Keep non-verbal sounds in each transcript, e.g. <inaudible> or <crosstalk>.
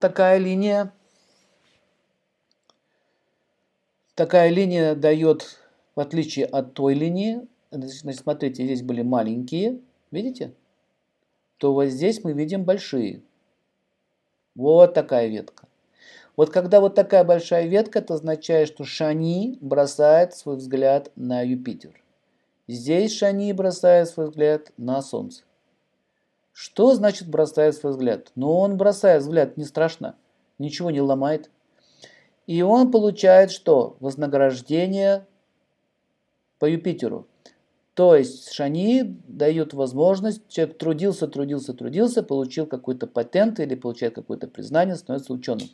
такая линия. Такая линия дает, в отличие от той линии, значит, смотрите, здесь были маленькие, видите? То вот здесь мы видим большие. Вот такая ветка. Вот когда вот такая большая ветка, это означает, что Шани бросает свой взгляд на Юпитер. Здесь Шани бросает свой взгляд на Солнце. Что значит бросает свой взгляд? Ну, он бросает взгляд, не страшно, ничего не ломает. И он получает что? Вознаграждение по Юпитеру. То есть Шани дает возможность, человек трудился, трудился, трудился, получил какой-то патент или получает какое-то признание, становится ученым.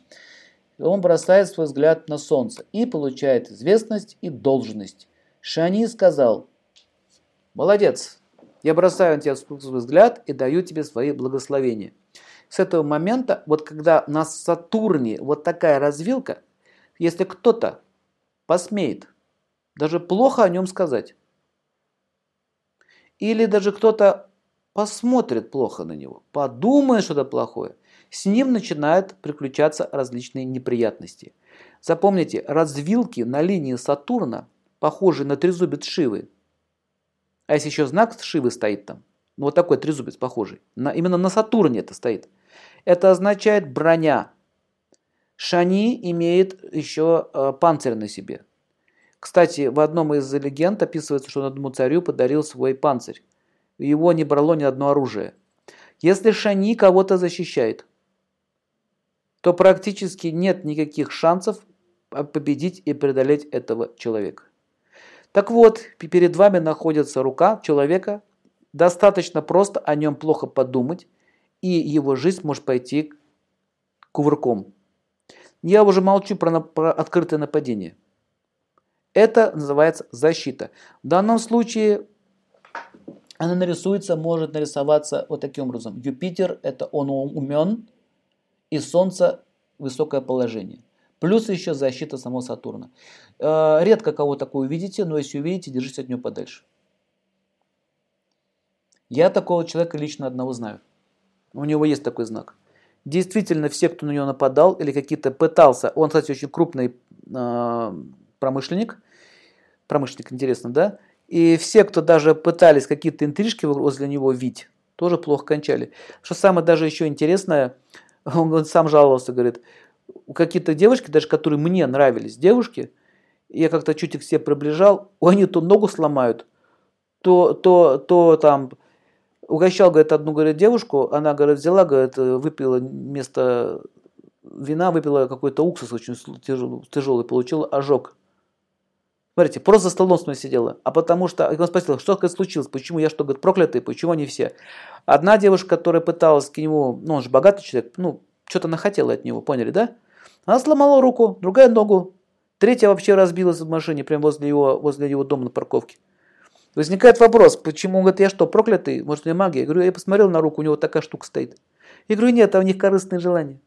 Он бросает свой взгляд на солнце и получает известность и должность. Шани сказал, молодец, я бросаю на тебя свой взгляд и даю тебе свои благословения. С этого момента, вот когда на Сатурне вот такая развилка, если кто-то посмеет даже плохо о нем сказать, или даже кто-то посмотрит плохо на него, подумает что-то плохое, с ним начинают приключаться различные неприятности. Запомните, развилки на линии Сатурна похожи на трезубец Шивы. А если еще знак Шивы стоит там, ну вот такой трезубец похожий, на, именно на Сатурне это стоит, это означает броня. Шани имеет еще э, панцирь на себе. Кстати, в одном из легенд описывается, что он одному царю подарил свой панцирь. Его не брало ни одно оружие. Если Шани кого-то защищает, то практически нет никаких шансов победить и преодолеть этого человека. Так вот, перед вами находится рука человека, достаточно просто о нем плохо подумать, и его жизнь может пойти кувырком. Я уже молчу про, про открытое нападение. Это называется защита. В данном случае она нарисуется, может нарисоваться вот таким образом. Юпитер – это он умен, и Солнце – высокое положение. Плюс еще защита самого Сатурна. Э, редко кого такое увидите, но если увидите, держитесь от него подальше. Я такого человека лично одного знаю. У него есть такой знак. Действительно, все, кто на него нападал или какие-то пытался, он, кстати, очень крупный э, промышленник, промышленник, интересно, да? И все, кто даже пытались какие-то интрижки возле него видеть, тоже плохо кончали. Что самое даже еще интересное, <laughs> он сам жаловался, говорит, какие-то девушки, даже которые мне нравились, девушки, я как-то чуть их все приближал, они то ногу сломают, то, то, то там угощал, говорит, одну, говорит, девушку, она, говорит, взяла, говорит, выпила вместо вина, выпила какой-то уксус очень тяжелый, тяжелый получила ожог. Смотрите, просто за столом с мной сидела. А потому что, он спросил, что говорит, случилось, почему я что, говорит, проклятый, почему они все? Одна девушка, которая пыталась к нему, ну он же богатый человек, ну, что-то она хотела от него, поняли, да? Она сломала руку, другая ногу, третья вообще разбилась в машине, прямо возле его, возле его дома на парковке. Возникает вопрос, почему, он говорит, я что, проклятый, может, у меня магия? Я говорю, я посмотрел на руку, у него такая штука стоит. Я говорю, нет, а у них корыстные желания.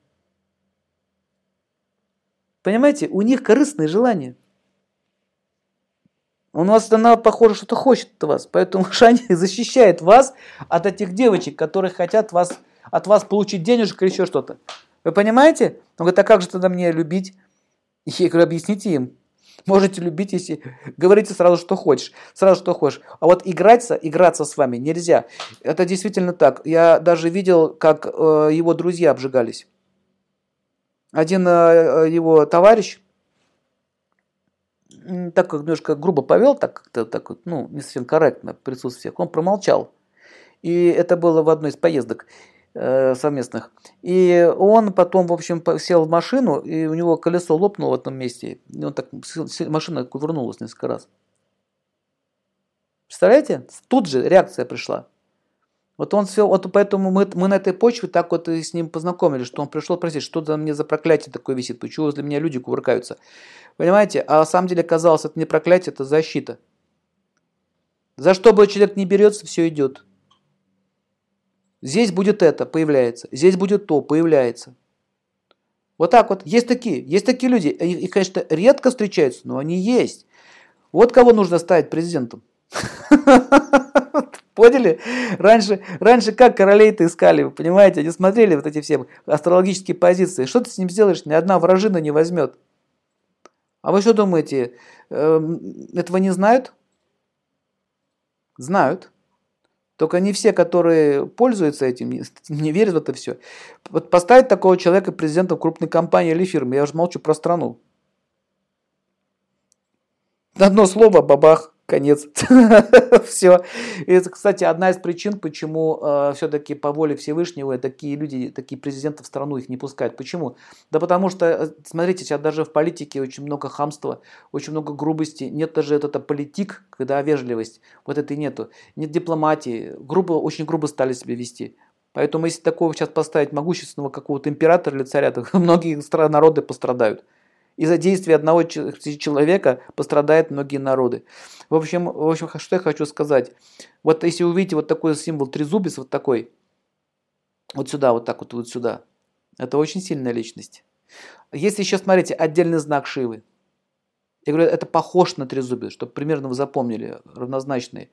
Понимаете, у них корыстные желания. У нас она, похоже, что-то хочет от вас. Поэтому Шани <laughs> защищает вас от этих девочек, которые хотят вас, от вас получить денежек или еще что-то. Вы понимаете? Он говорит, а как же тогда мне любить? Я говорю, объясните им. Можете любить, если говорите сразу, что хочешь. Сразу, что хочешь. А вот играться, играться с вами нельзя. Это действительно так. Я даже видел, как э, его друзья обжигались. Один э, его товарищ, так как немножко грубо повел, так как-то так вот, ну, не совсем корректно присутствие он промолчал. И это было в одной из поездок э, совместных. И он потом, в общем, сел в машину, и у него колесо лопнуло в этом месте. И он так, машина кувырнулась несколько раз. Представляете? Тут же реакция пришла. Вот он все, вот поэтому мы, мы на этой почве так вот и с ним познакомились, что он пришел просить, что за мне за проклятие такое висит, почему возле меня люди кувыркаются. Понимаете? А на самом деле оказалось, это не проклятие, это защита. За что бы человек не берется, все идет. Здесь будет это, появляется. Здесь будет то, появляется. Вот так вот. Есть такие, есть такие люди. И, конечно, редко встречаются, но они есть. Вот кого нужно ставить президентом. <laughs> Поняли? Раньше, раньше как королей-то искали, вы понимаете? Они смотрели вот эти все астрологические позиции. Что ты с ним сделаешь? Ни одна вражина не возьмет. А вы что думаете, эм, этого не знают? Знают. Только не все, которые пользуются этим, не, <laughs> верят в это все. Вот поставить такого человека президентом крупной компании или фирмы, я уже молчу про страну. Одно слово, бабах, конец. <laughs> Все. Это, кстати, одна из причин, почему э, все-таки по воле Всевышнего такие люди, такие президенты в страну их не пускают. Почему? Да потому что, э, смотрите, сейчас даже в политике очень много хамства, очень много грубости. Нет даже это политик, когда вежливость. Вот этой нету. Нет дипломатии. Грубо, очень грубо стали себя вести. Поэтому если такого сейчас поставить могущественного какого-то императора или царя, то <laughs> многие страны, народы пострадают. Из-за действия одного человека пострадают многие народы. В общем, в общем, что я хочу сказать. Вот если увидите вот такой символ трезубец, вот такой, вот сюда, вот так вот, вот сюда, это очень сильная личность. Если еще, смотрите, отдельный знак Шивы. Я говорю, это похож на трезубец, чтобы примерно вы запомнили, равнозначные.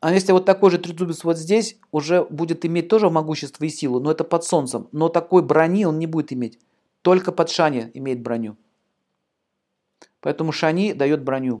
А если вот такой же трезубец вот здесь, уже будет иметь тоже могущество и силу, но это под солнцем. Но такой брони он не будет иметь. Только под Шани имеет броню. Поэтому Шани дает броню.